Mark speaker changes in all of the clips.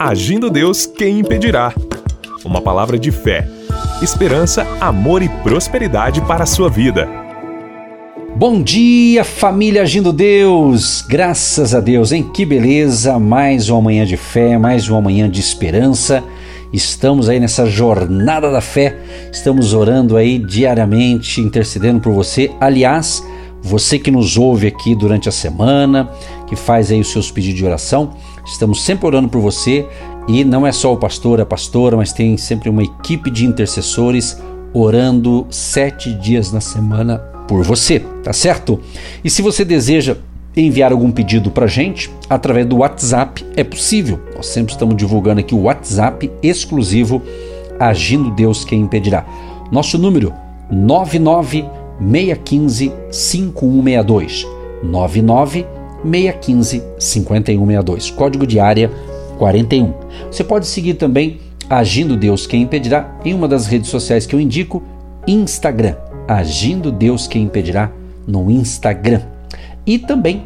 Speaker 1: Agindo Deus, quem impedirá? Uma palavra de fé, esperança, amor e prosperidade para a sua vida.
Speaker 2: Bom dia, família Agindo Deus! Graças a Deus, hein? Que beleza! Mais uma manhã de fé, mais uma manhã de esperança. Estamos aí nessa jornada da fé, estamos orando aí diariamente, intercedendo por você. Aliás, você que nos ouve aqui durante a semana, que faz aí os seus pedidos de oração, estamos sempre orando por você e não é só o pastor, a pastora, mas tem sempre uma equipe de intercessores orando sete dias na semana por você, tá certo? E se você deseja enviar algum pedido para gente através do WhatsApp, é possível. Nós sempre estamos divulgando aqui o WhatsApp exclusivo Agindo Deus Quem Impedirá. Nosso número 99 615 5162. 99 615 5162. Código de área 41. Você pode seguir também Agindo Deus Quem Impedirá em uma das redes sociais que eu indico, Instagram. Agindo Deus Quem Impedirá no Instagram. E também,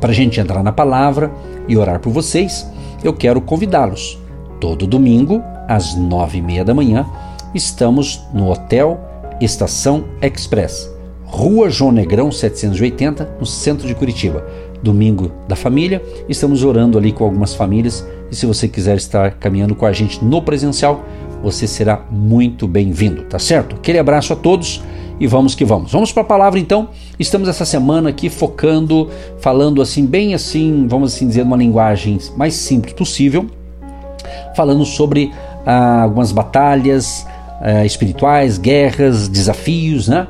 Speaker 2: para a gente entrar na palavra e orar por vocês, eu quero convidá-los. Todo domingo, às nove e meia da manhã, estamos no Hotel Estação Express, Rua João Negrão 780, no centro de Curitiba. Domingo da família, estamos orando ali com algumas famílias e se você quiser estar caminhando com a gente no presencial, você será muito bem-vindo, tá certo? Aquele abraço a todos e vamos que vamos. Vamos para a palavra então. Estamos essa semana aqui focando, falando assim, bem assim, vamos assim dizer, uma linguagem mais simples possível, falando sobre ah, algumas batalhas, uh, espirituais, guerras, desafios, né?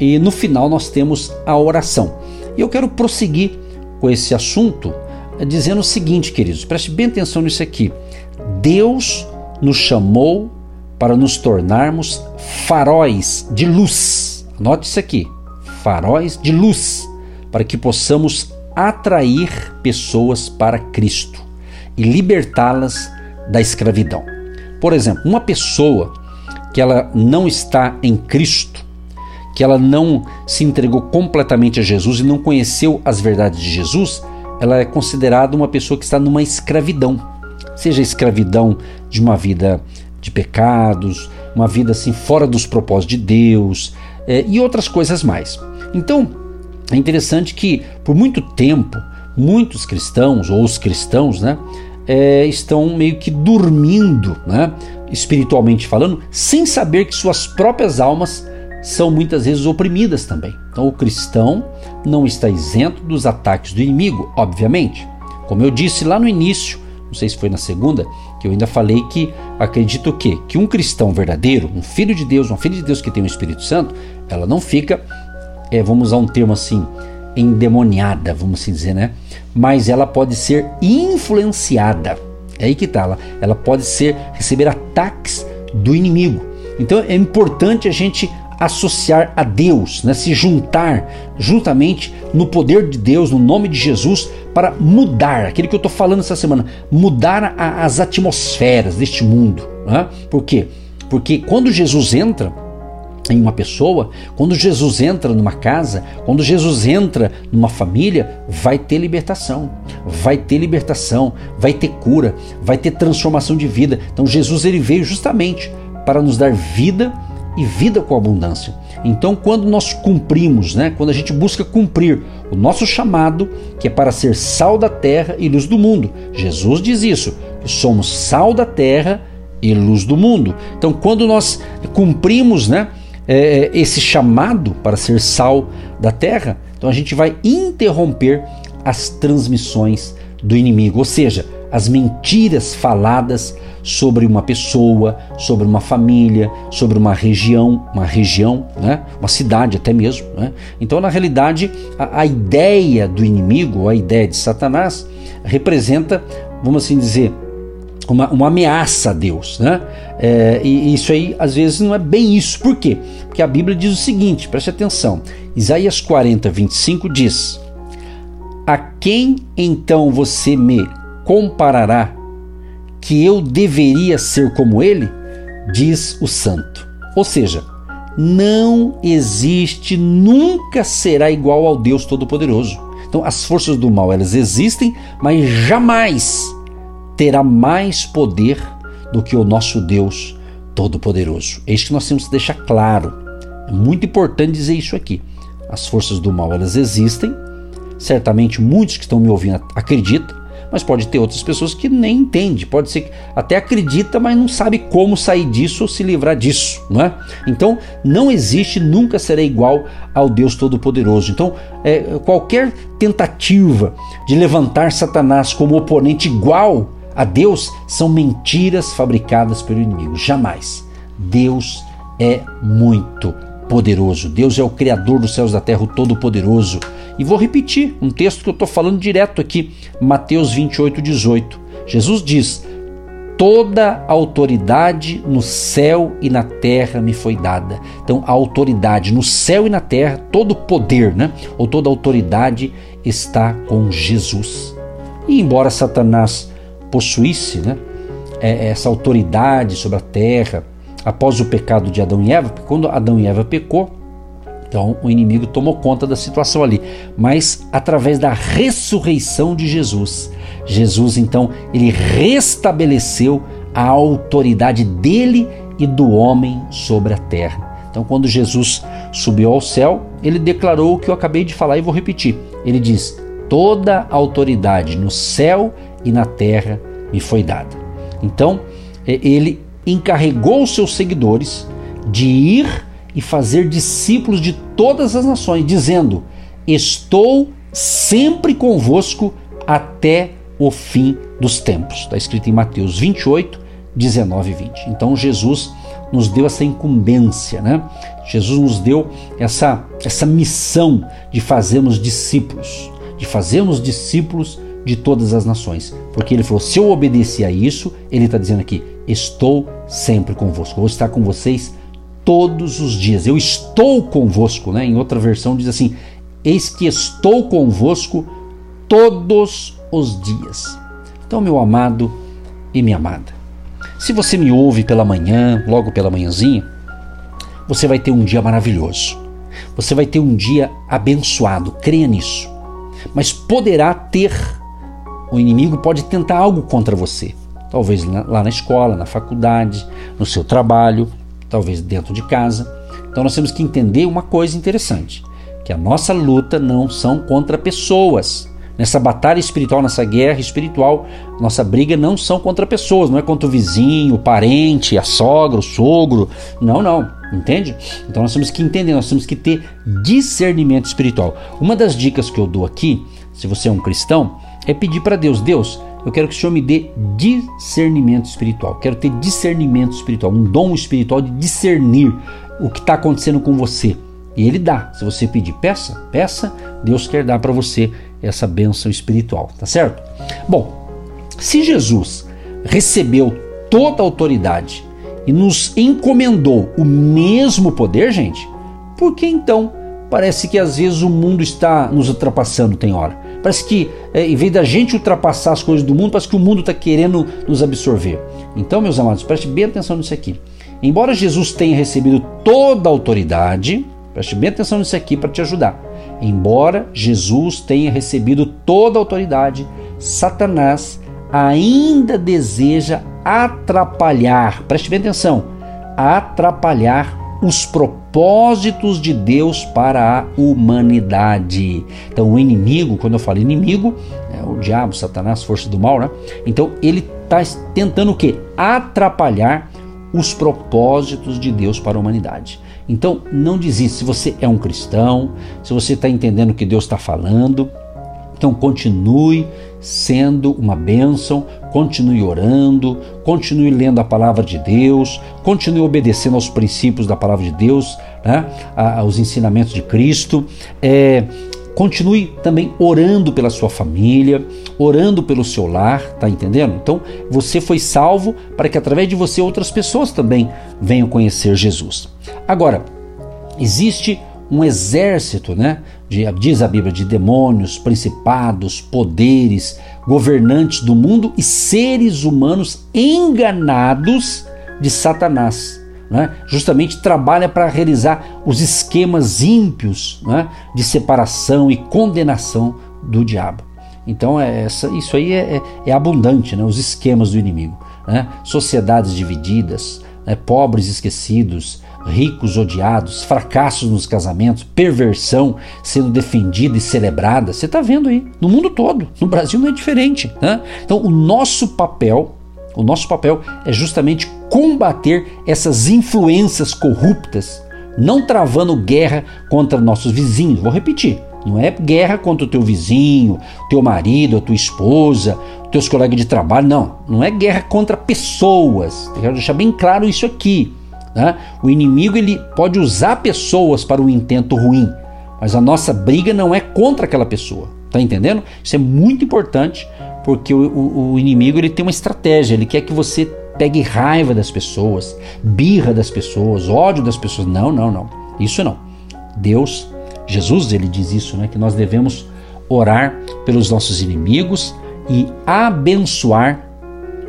Speaker 2: E no final nós temos a oração. E eu quero prosseguir com esse assunto eh, dizendo o seguinte, queridos, preste bem atenção nisso aqui. Deus nos chamou para nos tornarmos faróis de luz. Anote isso aqui: faróis de luz, para que possamos atrair pessoas para Cristo e libertá-las da escravidão. Por exemplo, uma pessoa que ela não está em Cristo, que ela não se entregou completamente a Jesus e não conheceu as verdades de Jesus, ela é considerada uma pessoa que está numa escravidão. Seja escravidão de uma vida de pecados, uma vida assim fora dos propósitos de Deus é, e outras coisas mais. Então, é interessante que por muito tempo muitos cristãos ou os cristãos, né, é, estão meio que dormindo, né? espiritualmente falando, sem saber que suas próprias almas são muitas vezes oprimidas também. Então o cristão não está isento dos ataques do inimigo, obviamente. Como eu disse lá no início, não sei se foi na segunda, que eu ainda falei que acredito que que um cristão verdadeiro, um filho de Deus, um filho de Deus que tem o Espírito Santo, ela não fica, é, vamos usar um termo assim, endemoniada, vamos assim dizer, né? Mas ela pode ser influenciada. É aí que tá, ela, ela pode ser receber ataques do inimigo. Então é importante a gente associar a Deus, né? se juntar juntamente no poder de Deus, no nome de Jesus, para mudar aquilo que eu estou falando essa semana, mudar a, as atmosferas deste mundo. Né? Por quê? Porque quando Jesus entra, em uma pessoa, quando Jesus entra numa casa, quando Jesus entra numa família, vai ter libertação, vai ter libertação, vai ter cura, vai ter transformação de vida. Então Jesus ele veio justamente para nos dar vida e vida com abundância. Então, quando nós cumprimos, né, quando a gente busca cumprir o nosso chamado, que é para ser sal da terra e luz do mundo, Jesus diz isso, que somos sal da terra e luz do mundo. Então, quando nós cumprimos, né, é, esse chamado para ser sal da terra, então a gente vai interromper as transmissões do inimigo, ou seja, as mentiras faladas sobre uma pessoa, sobre uma família, sobre uma região, uma região, né? uma cidade até mesmo. Né? Então, na realidade, a, a ideia do inimigo, a ideia de Satanás, representa, vamos assim dizer, uma, uma ameaça a Deus, né? É, e isso aí às vezes não é bem isso. Por quê? Porque a Bíblia diz o seguinte, preste atenção. Isaías 40, 25 diz: A quem então você me comparará que eu deveria ser como ele? Diz o santo. Ou seja, não existe, nunca será igual ao Deus Todo-Poderoso. Então, as forças do mal elas existem, mas jamais terá mais poder do que o nosso Deus Todo-Poderoso. É isso que nós temos que deixar claro. É muito importante dizer isso aqui. As forças do mal elas existem. Certamente muitos que estão me ouvindo acreditam, mas pode ter outras pessoas que nem entendem. Pode ser que até acredita, mas não sabe como sair disso ou se livrar disso, não é? Então não existe, nunca será igual ao Deus Todo-Poderoso. Então é, qualquer tentativa de levantar Satanás como oponente igual a Deus são mentiras fabricadas pelo inimigo. Jamais. Deus é muito poderoso. Deus é o Criador dos céus e da terra, o Todo-Poderoso. E vou repetir um texto que eu estou falando direto aqui, Mateus 28, 18. Jesus diz: Toda autoridade no céu e na terra me foi dada. Então, a autoridade no céu e na terra, todo poder, né? Ou toda autoridade está com Jesus. E embora Satanás possuísse, né? É, essa autoridade sobre a terra, após o pecado de Adão e Eva, porque quando Adão e Eva pecou, então o inimigo tomou conta da situação ali, mas através da ressurreição de Jesus, Jesus então ele restabeleceu a autoridade dele e do homem sobre a terra. Então, quando Jesus subiu ao céu, ele declarou o que eu acabei de falar e vou repetir. Ele diz: Toda autoridade no céu e na terra me foi dada. Então, ele encarregou os seus seguidores de ir e fazer discípulos de todas as nações, dizendo: Estou sempre convosco até o fim dos tempos. Está escrito em Mateus 28, 19 e 20. Então Jesus nos deu essa incumbência, né? Jesus nos deu essa, essa missão de fazermos discípulos, de fazermos discípulos de todas as nações. Porque ele falou: se eu obedecer a isso, ele está dizendo aqui: estou sempre convosco. Vou estar com vocês todos os dias. Eu estou convosco, né? Em outra versão diz assim: Eis que estou convosco todos os dias. Então, meu amado e minha amada, se você me ouve pela manhã, logo pela manhãzinha, você vai ter um dia maravilhoso. Você vai ter um dia abençoado, creia nisso. Mas poderá ter, o inimigo pode tentar algo contra você talvez lá na escola, na faculdade, no seu trabalho, talvez dentro de casa. Então nós temos que entender uma coisa interessante, que a nossa luta não são contra pessoas. Nessa batalha espiritual, nessa guerra espiritual, nossa briga não são contra pessoas, não é contra o vizinho, o parente, a sogra, o sogro. Não, não. Entende? Então nós temos que entender, nós temos que ter discernimento espiritual. Uma das dicas que eu dou aqui, se você é um cristão, é pedir para Deus: Deus, eu quero que o Senhor me dê discernimento espiritual. Quero ter discernimento espiritual, um dom espiritual de discernir o que está acontecendo com você. E Ele dá. Se você pedir, peça, peça. Deus quer dar para você essa bênção espiritual, tá certo? Bom, se Jesus recebeu toda a autoridade e nos encomendou o mesmo poder, gente, por que então parece que às vezes o mundo está nos ultrapassando, tem hora? Parece que, é, em vez da gente ultrapassar as coisas do mundo, parece que o mundo está querendo nos absorver. Então, meus amados, preste bem atenção nisso aqui. Embora Jesus tenha recebido toda a autoridade, preste bem atenção nisso aqui para te ajudar. Embora Jesus tenha recebido toda a autoridade, Satanás ainda deseja atrapalhar, preste bem atenção, atrapalhar os propósitos de Deus para a humanidade. Então, o inimigo, quando eu falo inimigo, é o diabo, Satanás, força do mal, né? Então, ele está tentando o quê? Atrapalhar os propósitos de Deus para a humanidade. Então, não desista. Se você é um cristão, se você está entendendo o que Deus está falando, então continue sendo uma bênção, continue orando, continue lendo a palavra de Deus, continue obedecendo aos princípios da palavra de Deus, né? aos ensinamentos de Cristo. É, continue também orando pela sua família, orando pelo seu lar, tá entendendo? Então, você foi salvo para que através de você outras pessoas também venham conhecer Jesus. Agora, existe um exército, né? De, diz a Bíblia, de demônios, principados, poderes, governantes do mundo e seres humanos enganados de Satanás. Né? Justamente trabalha para realizar os esquemas ímpios né? de separação e condenação do diabo. Então é, essa, isso aí é, é, é, abundante, né? os esquemas do inimigo. Né? Sociedades divididas, né? pobres esquecidos, ricos odiados, fracassos nos casamentos, perversão sendo defendida e celebrada. Você está vendo aí, no mundo todo. No Brasil não é diferente. Né? Então o nosso papel, o nosso papel é justamente combater essas influências corruptas, não travando guerra contra nossos vizinhos. Vou repetir. Não é guerra contra o teu vizinho, teu marido, a tua esposa, teus colegas de trabalho, não. Não é guerra contra pessoas. Eu quero deixar bem claro isso aqui. Né? O inimigo ele pode usar pessoas para um intento ruim, mas a nossa briga não é contra aquela pessoa. Tá entendendo? Isso é muito importante porque o, o, o inimigo ele tem uma estratégia. Ele quer que você pegue raiva das pessoas, birra das pessoas, ódio das pessoas. Não, não, não. Isso não. Deus Jesus ele diz isso, né, que nós devemos orar pelos nossos inimigos e abençoar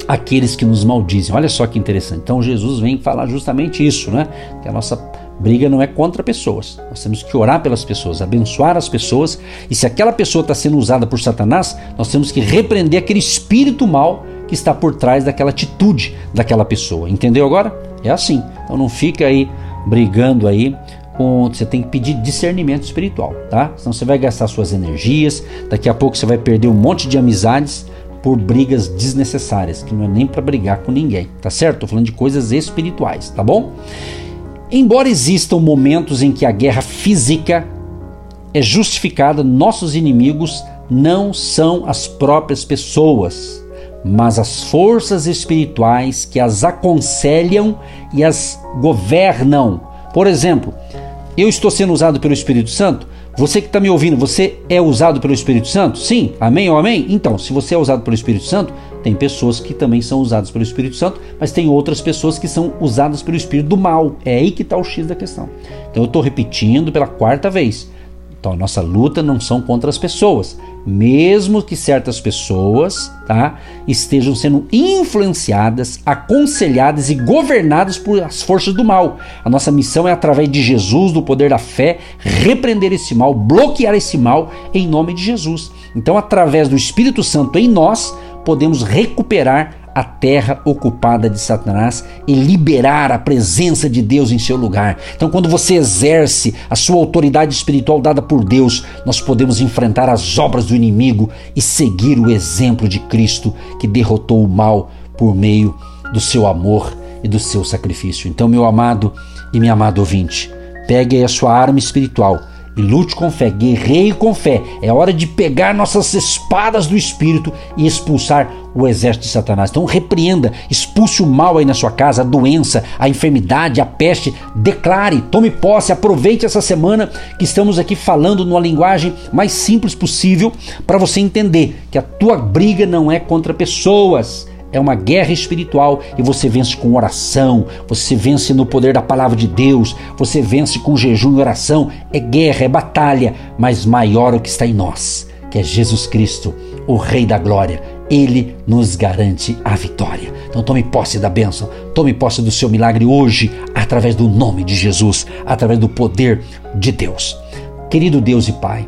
Speaker 2: aqueles que nos maldizem. Olha só que interessante. Então Jesus vem falar justamente isso, né? Que a nossa briga não é contra pessoas. Nós temos que orar pelas pessoas, abençoar as pessoas. E se aquela pessoa está sendo usada por Satanás, nós temos que repreender aquele espírito mal que está por trás daquela atitude daquela pessoa. Entendeu agora? É assim. Então não fica aí brigando aí você tem que pedir discernimento espiritual, tá? Senão você vai gastar suas energias, daqui a pouco você vai perder um monte de amizades por brigas desnecessárias, que não é nem para brigar com ninguém, tá certo? Tô falando de coisas espirituais, tá bom? Embora existam momentos em que a guerra física é justificada, nossos inimigos não são as próprias pessoas, mas as forças espirituais que as aconselham e as governam. Por exemplo, eu estou sendo usado pelo Espírito Santo? Você que está me ouvindo, você é usado pelo Espírito Santo? Sim, amém ou amém? Então, se você é usado pelo Espírito Santo, tem pessoas que também são usadas pelo Espírito Santo, mas tem outras pessoas que são usadas pelo Espírito do mal. É aí que está o X da questão. Então eu estou repetindo pela quarta vez. Então a nossa luta não são contra as pessoas, mesmo que certas pessoas, tá, estejam sendo influenciadas, aconselhadas e governadas por as forças do mal. A nossa missão é através de Jesus, do poder da fé, repreender esse mal, bloquear esse mal em nome de Jesus. Então, através do Espírito Santo em nós, podemos recuperar a terra ocupada de Satanás e liberar a presença de Deus em seu lugar. Então, quando você exerce a sua autoridade espiritual dada por Deus, nós podemos enfrentar as obras do inimigo e seguir o exemplo de Cristo que derrotou o mal por meio do seu amor e do seu sacrifício. Então, meu amado e minha amada ouvinte, pegue a sua arma espiritual e lute com fé, guerreie com fé. É hora de pegar nossas espadas do espírito e expulsar o exército de Satanás. Então repreenda, expulse o mal aí na sua casa, a doença, a enfermidade, a peste. Declare, tome posse, aproveite essa semana que estamos aqui falando numa linguagem mais simples possível para você entender que a tua briga não é contra pessoas é uma guerra espiritual e você vence com oração, você vence no poder da palavra de Deus, você vence com jejum e oração. É guerra, é batalha, mas maior o que está em nós, que é Jesus Cristo, o Rei da Glória. Ele nos garante a vitória. Então tome posse da bênção, tome posse do seu milagre hoje, através do nome de Jesus, através do poder de Deus. Querido Deus e Pai,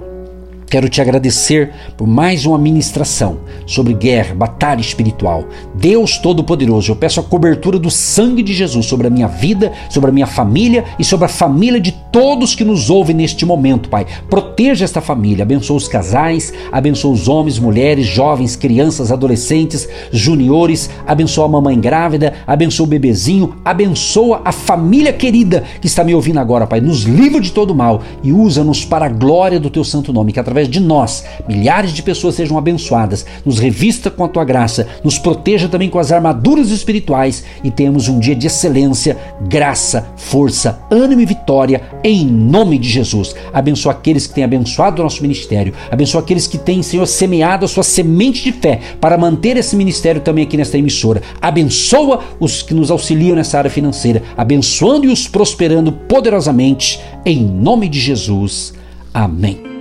Speaker 2: Quero te agradecer por mais uma ministração sobre guerra, batalha espiritual. Deus Todo-Poderoso, eu peço a cobertura do sangue de Jesus sobre a minha vida, sobre a minha família e sobre a família de todos que nos ouvem neste momento, Pai. Proteja esta família, abençoa os casais, abençoa os homens, mulheres, jovens, crianças, adolescentes, juniores, abençoa a mamãe grávida, abençoa o bebezinho, abençoa a família querida que está me ouvindo agora, Pai. Nos livra de todo mal e usa-nos para a glória do teu santo nome, que através através de nós, milhares de pessoas sejam abençoadas, nos revista com a tua graça, nos proteja também com as armaduras espirituais e tenhamos um dia de excelência, graça, força, ânimo e vitória em nome de Jesus. Abençoa aqueles que têm abençoado o nosso ministério, abençoa aqueles que têm, Senhor, semeado a sua semente de fé para manter esse ministério também aqui nesta emissora. Abençoa os que nos auxiliam nessa área financeira, abençoando e os prosperando poderosamente em nome de Jesus. Amém.